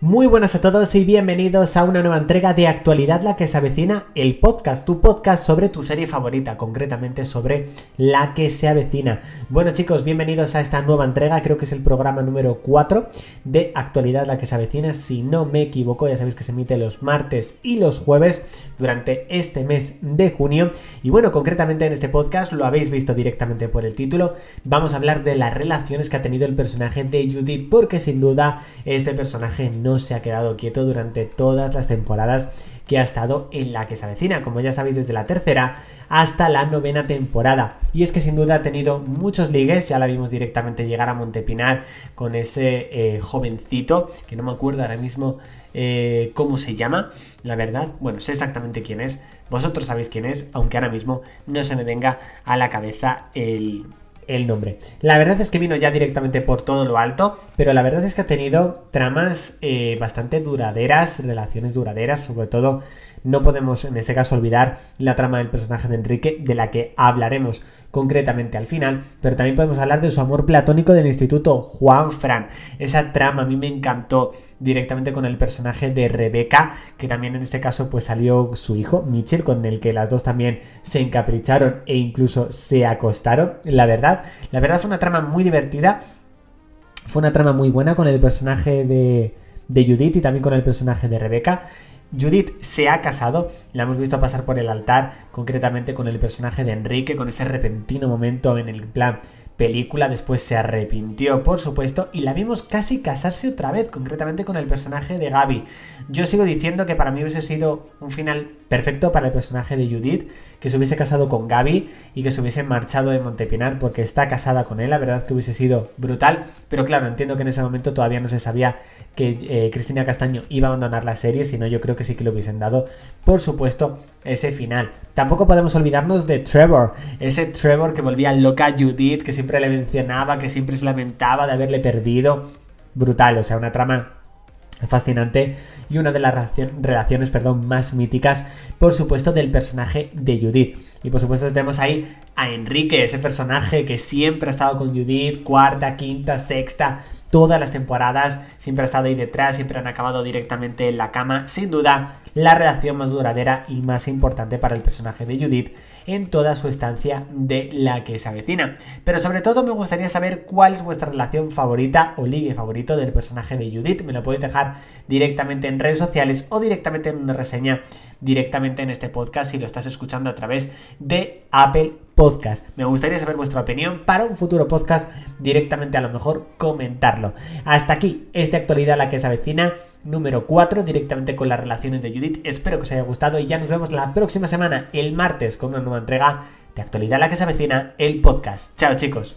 Muy buenas a todos y bienvenidos a una nueva entrega de Actualidad la que se avecina, el podcast, tu podcast sobre tu serie favorita, concretamente sobre la que se avecina. Bueno chicos, bienvenidos a esta nueva entrega, creo que es el programa número 4 de Actualidad la que se avecina, si no me equivoco, ya sabéis que se emite los martes y los jueves durante este mes de junio. Y bueno, concretamente en este podcast, lo habéis visto directamente por el título, vamos a hablar de las relaciones que ha tenido el personaje de Judith, porque sin duda este personaje no se ha quedado quieto durante todas las temporadas que ha estado en la que se avecina, como ya sabéis desde la tercera hasta la novena temporada. Y es que sin duda ha tenido muchos ligues, ya la vimos directamente llegar a Montepinar con ese eh, jovencito, que no me acuerdo ahora mismo eh, cómo se llama, la verdad, bueno, sé exactamente quién es, vosotros sabéis quién es, aunque ahora mismo no se me venga a la cabeza el, el nombre. La verdad es que vino ya directamente por todo lo alto, pero la verdad es que ha tenido tramas eh, bastante duraderas, relaciones duraderas, sobre todo no podemos en este caso olvidar la trama del personaje de Enrique, de la que hablaremos concretamente al final, pero también podemos hablar de su amor platónico del instituto, Juan Fran. Esa trama a mí me encantó directamente con el personaje de Rebeca, que también en este caso pues salió su hijo, Mitchell, con el que las dos también se encapricharon e incluso se acostaron. La verdad, la verdad fue una trama muy divertida, fue una trama muy buena con el personaje de, de Judith y también con el personaje de Rebeca. Judith se ha casado, la hemos visto pasar por el altar, concretamente con el personaje de Enrique, con ese repentino momento en el plan película, después se arrepintió, por supuesto, y la vimos casi casarse otra vez, concretamente con el personaje de Gaby. Yo sigo diciendo que para mí hubiese sido un final perfecto para el personaje de Judith, que se hubiese casado con Gaby y que se hubiese marchado de Montepinar porque está casada con él, la verdad que hubiese sido brutal, pero claro, entiendo que en ese momento todavía no se sabía que eh, Cristina Castaño iba a abandonar la serie, sino yo creo que sí que le hubiesen dado, por supuesto, ese final. Tampoco podemos olvidarnos de Trevor, ese Trevor que volvía loca Judith, que siempre le mencionaba, que siempre se lamentaba de haberle perdido. Brutal, o sea, una trama fascinante y una de las relaciones perdón, más míticas, por supuesto, del personaje de Judith. Y por supuesto tenemos ahí a Enrique, ese personaje que siempre ha estado con Judith, cuarta, quinta, sexta, todas las temporadas, siempre ha estado ahí detrás, siempre han acabado directamente en la cama. Sin duda, la relación más duradera y más importante para el personaje de Judith en toda su estancia de la que se avecina. Pero sobre todo me gustaría saber cuál es vuestra relación favorita o ligue favorito del personaje de Judith. Me lo podéis dejar directamente en redes sociales o directamente en una reseña directamente en este podcast si lo estás escuchando a través de Apple Podcast. Me gustaría saber vuestra opinión para un futuro podcast, directamente a lo mejor comentarlo. Hasta aquí esta actualidad la que se avecina, número 4, directamente con las relaciones de Judith. Espero que os haya gustado y ya nos vemos la próxima semana, el martes, con una nueva entrega de actualidad la que se avecina, el podcast. Chao chicos.